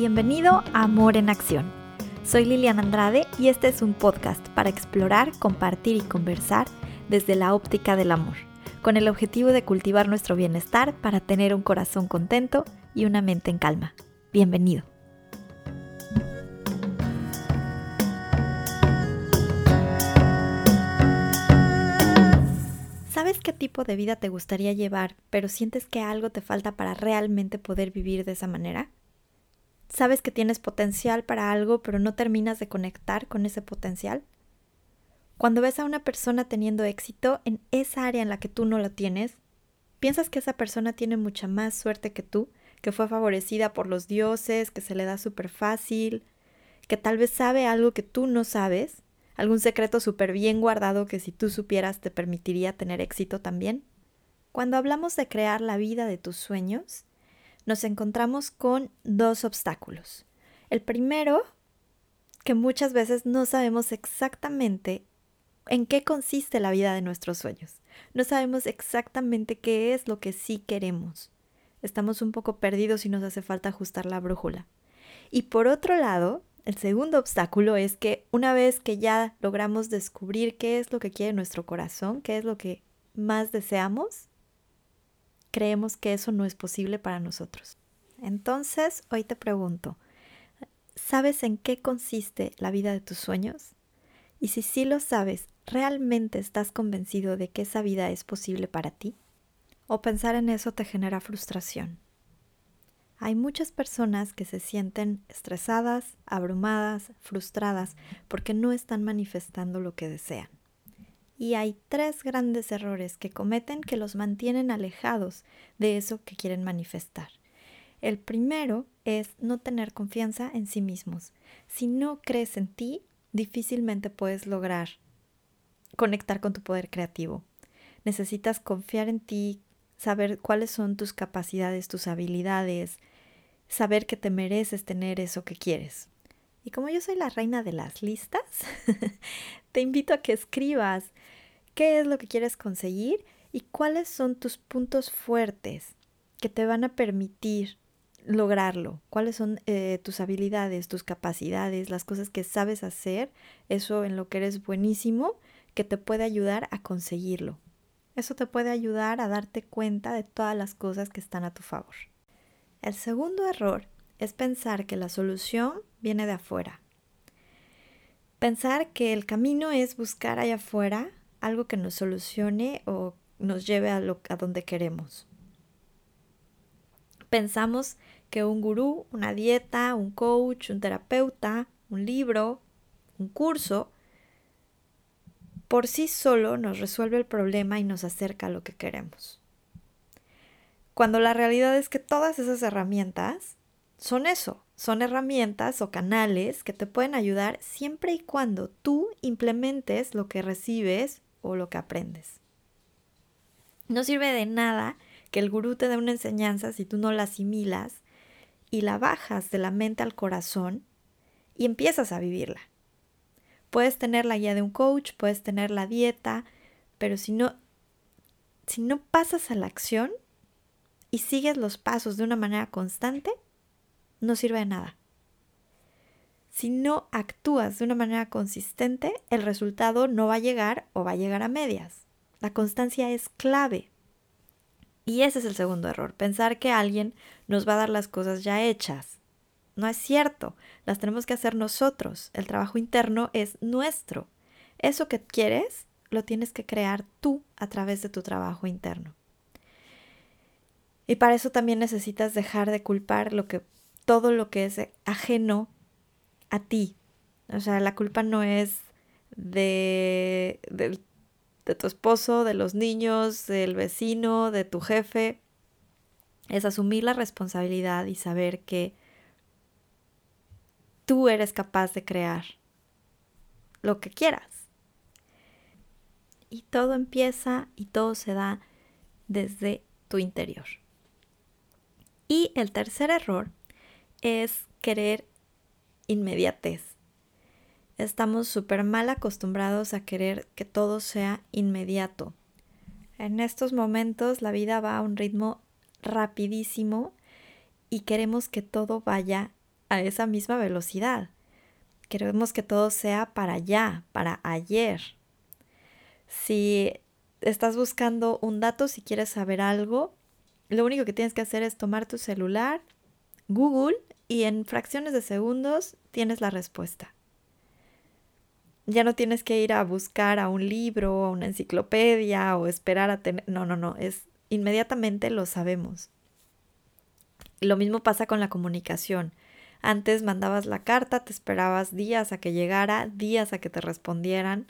Bienvenido a Amor en Acción. Soy Liliana Andrade y este es un podcast para explorar, compartir y conversar desde la óptica del amor, con el objetivo de cultivar nuestro bienestar para tener un corazón contento y una mente en calma. Bienvenido. ¿Sabes qué tipo de vida te gustaría llevar, pero sientes que algo te falta para realmente poder vivir de esa manera? Sabes que tienes potencial para algo, pero no terminas de conectar con ese potencial? Cuando ves a una persona teniendo éxito en esa área en la que tú no lo tienes, piensas que esa persona tiene mucha más suerte que tú, que fue favorecida por los dioses, que se le da súper fácil, que tal vez sabe algo que tú no sabes, algún secreto súper bien guardado que si tú supieras te permitiría tener éxito también. Cuando hablamos de crear la vida de tus sueños, nos encontramos con dos obstáculos. El primero, que muchas veces no sabemos exactamente en qué consiste la vida de nuestros sueños. No sabemos exactamente qué es lo que sí queremos. Estamos un poco perdidos y nos hace falta ajustar la brújula. Y por otro lado, el segundo obstáculo es que una vez que ya logramos descubrir qué es lo que quiere nuestro corazón, qué es lo que más deseamos, creemos que eso no es posible para nosotros. Entonces, hoy te pregunto, ¿sabes en qué consiste la vida de tus sueños? Y si sí lo sabes, ¿realmente estás convencido de que esa vida es posible para ti? ¿O pensar en eso te genera frustración? Hay muchas personas que se sienten estresadas, abrumadas, frustradas porque no están manifestando lo que desean y hay tres grandes errores que cometen que los mantienen alejados de eso que quieren manifestar. El primero es no tener confianza en sí mismos. Si no crees en ti, difícilmente puedes lograr conectar con tu poder creativo. Necesitas confiar en ti, saber cuáles son tus capacidades, tus habilidades, saber que te mereces tener eso que quieres. Y como yo soy la reina de las listas, te invito a que escribas qué es lo que quieres conseguir y cuáles son tus puntos fuertes que te van a permitir lograrlo, cuáles son eh, tus habilidades, tus capacidades, las cosas que sabes hacer, eso en lo que eres buenísimo, que te puede ayudar a conseguirlo. Eso te puede ayudar a darte cuenta de todas las cosas que están a tu favor. El segundo error es pensar que la solución viene de afuera. Pensar que el camino es buscar allá afuera algo que nos solucione o nos lleve a, lo, a donde queremos. Pensamos que un gurú, una dieta, un coach, un terapeuta, un libro, un curso, por sí solo nos resuelve el problema y nos acerca a lo que queremos. Cuando la realidad es que todas esas herramientas son eso, son herramientas o canales que te pueden ayudar siempre y cuando tú implementes lo que recibes o lo que aprendes. No sirve de nada que el gurú te dé una enseñanza si tú no la asimilas y la bajas de la mente al corazón y empiezas a vivirla. Puedes tener la guía de un coach, puedes tener la dieta, pero si no si no pasas a la acción y sigues los pasos de una manera constante, no sirve de nada. Si no actúas de una manera consistente, el resultado no va a llegar o va a llegar a medias. La constancia es clave. Y ese es el segundo error, pensar que alguien nos va a dar las cosas ya hechas. No es cierto, las tenemos que hacer nosotros. El trabajo interno es nuestro. Eso que quieres lo tienes que crear tú a través de tu trabajo interno. Y para eso también necesitas dejar de culpar lo que todo lo que es ajeno a ti. O sea, la culpa no es de, de, de tu esposo, de los niños, del vecino, de tu jefe. Es asumir la responsabilidad y saber que tú eres capaz de crear lo que quieras. Y todo empieza y todo se da desde tu interior. Y el tercer error es querer inmediatez. Estamos súper mal acostumbrados a querer que todo sea inmediato. En estos momentos la vida va a un ritmo rapidísimo y queremos que todo vaya a esa misma velocidad. Queremos que todo sea para allá, para ayer. Si estás buscando un dato, si quieres saber algo, lo único que tienes que hacer es tomar tu celular, Google, y en fracciones de segundos tienes la respuesta. Ya no tienes que ir a buscar a un libro, a una enciclopedia o esperar a tener... No, no, no, es inmediatamente lo sabemos. Lo mismo pasa con la comunicación. Antes mandabas la carta, te esperabas días a que llegara, días a que te respondieran,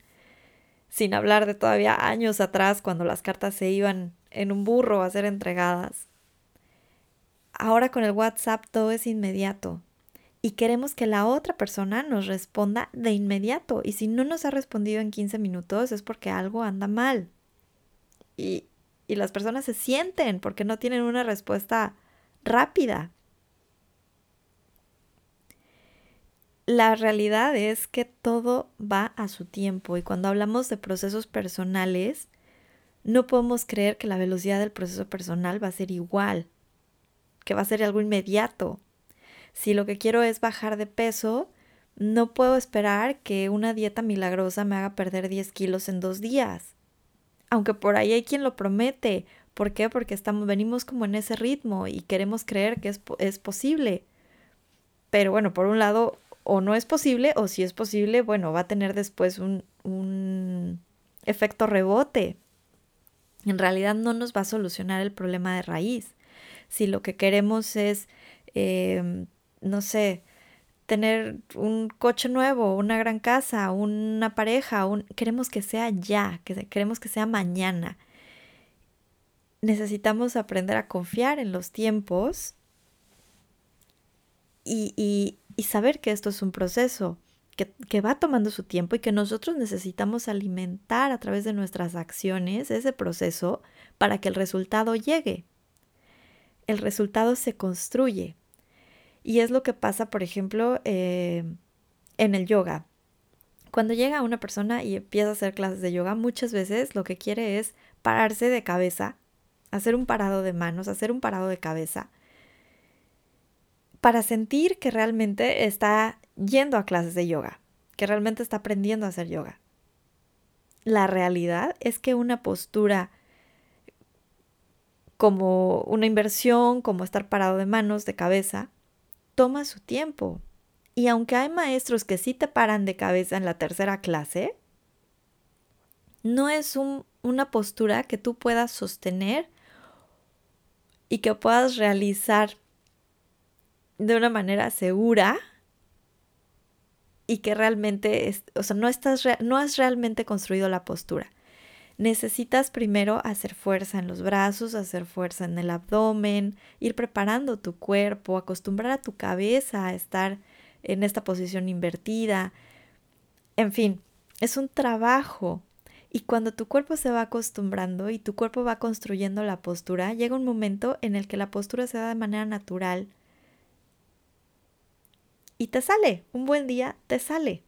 sin hablar de todavía años atrás cuando las cartas se iban en un burro a ser entregadas. Ahora con el WhatsApp todo es inmediato y queremos que la otra persona nos responda de inmediato y si no nos ha respondido en 15 minutos es porque algo anda mal. Y, y las personas se sienten porque no tienen una respuesta rápida. La realidad es que todo va a su tiempo y cuando hablamos de procesos personales, no podemos creer que la velocidad del proceso personal va a ser igual, que va a ser algo inmediato. Si lo que quiero es bajar de peso, no puedo esperar que una dieta milagrosa me haga perder 10 kilos en dos días. Aunque por ahí hay quien lo promete. ¿Por qué? Porque estamos, venimos como en ese ritmo y queremos creer que es, es posible. Pero bueno, por un lado, o no es posible, o si es posible, bueno, va a tener después un, un efecto rebote en realidad no nos va a solucionar el problema de raíz. Si lo que queremos es, em, no sé, tener un coche nuevo, una gran casa, una pareja, un... queremos que sea ya, que queremos que sea mañana. Necesitamos aprender a confiar en los tiempos y, y, y saber que esto es un proceso que, va tomando su tiempo y que nosotros necesitamos alimentar a través de nuestras acciones ese proceso para que el resultado llegue. El resultado se construye. Y es lo que pasa, por ejemplo, eh, en el yoga. Cuando llega una persona y empieza a hacer clases de yoga, muchas veces lo que quiere es pararse de cabeza, hacer un parado de manos, hacer un parado de cabeza, para sentir que realmente está yendo a clases de yoga, que realmente está aprendiendo a hacer yoga. La realidad es que una postura como una inversión, como estar parado de manos, de cabeza, toma su tiempo. Y aunque hay maestros que sí te paran de cabeza en la tercera clase, no es una postura que tú puedas sostener y que puedas realizar de una manera segura y que realmente, es, o sea, no, estás no has realmente construido la postura. Necesitas primero hacer fuerza en los brazos, hacer fuerza en el abdomen, ir preparando tu cuerpo, acostumbrar a tu cabeza a estar en esta posición invertida. En fin, es un trabajo. Y cuando tu cuerpo se va acostumbrando y tu cuerpo va construyendo la postura, llega un momento en el que la postura se da de manera natural y te sale, un buen día te sale.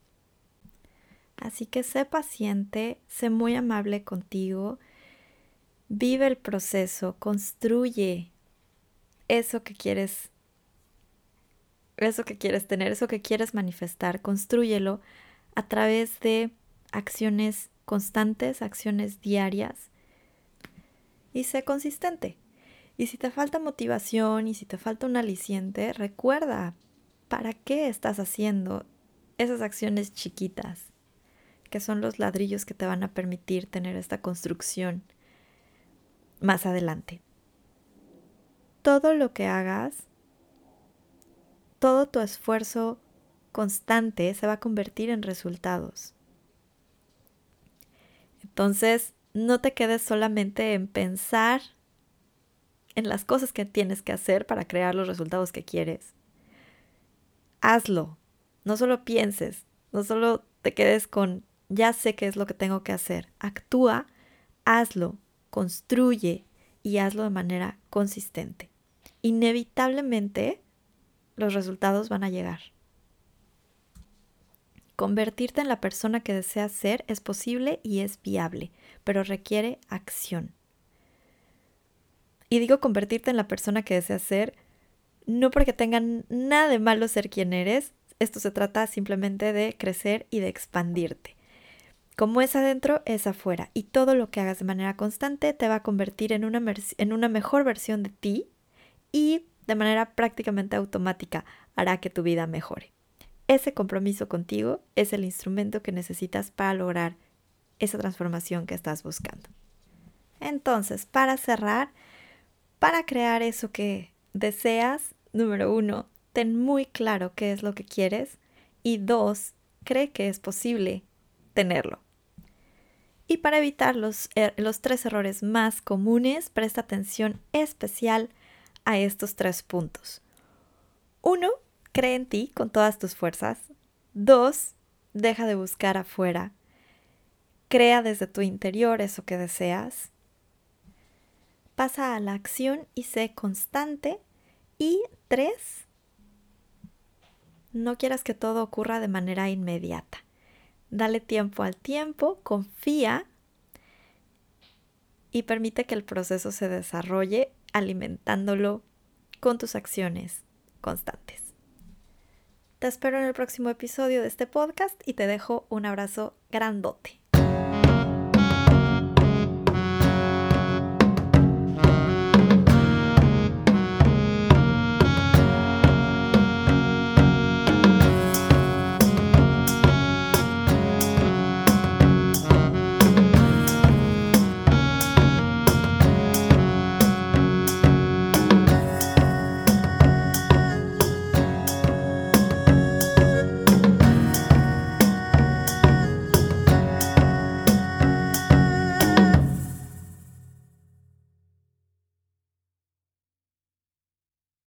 Así que sé paciente, sé muy amable contigo, vive el proceso, construye eso que quieres, eso que quieres tener, eso que quieres manifestar, construyelo a través de acciones constantes, acciones diarias y sé consistente. Y si te falta motivación y si te falta un aliciente, recuerda, ¿para qué estás haciendo esas acciones chiquitas? Que son los ladrillos que te van a permitir tener esta construcción más adelante. Todo lo que hagas, todo tu esfuerzo constante se va a convertir en resultados. Entonces, no te quedes solamente en pensar en las cosas que tienes que hacer para crear los resultados que quieres hazlo. No solo pienses, no solo te quedes con ya sé qué es lo que tengo que hacer. Actúa, hazlo, construye y hazlo de manera consistente. Inevitablemente los resultados van a llegar. Convertirte en la persona que deseas ser es posible y es viable, pero requiere acción. Y digo convertirte en la persona que deseas ser No porque tengan nada de malo ser quien eres, esto se trata simplemente de crecer y de expandirte. Como es adentro, es afuera. Y todo lo que hagas de manera constante te va a convertir en una, en una mejor versión de ti y de manera prácticamente automática hará que tu vida mejore. Ese compromiso contigo es el instrumento que necesitas para lograr esa transformación que estás buscando. Entonces, para cerrar, para crear eso que deseas, número uno, ten muy claro qué es lo que quieres y dos, cree que es posible tenerlo. Y para evitar los, er, los tres errores más comunes, presta atención especial a estos tres puntos. Uno, cree en ti con todas tus fuerzas. Dos, deja de buscar afuera. Crea desde tu interior eso que deseas. Pasa a la acción y sé constante. Y tres, no quieras que todo ocurra de manera inmediata. Dale tiempo al tiempo, confía y permite que el proceso se desarrolle alimentándolo con tus acciones constantes. Te espero en el próximo episodio de este podcast y te dejo un abrazo grandote.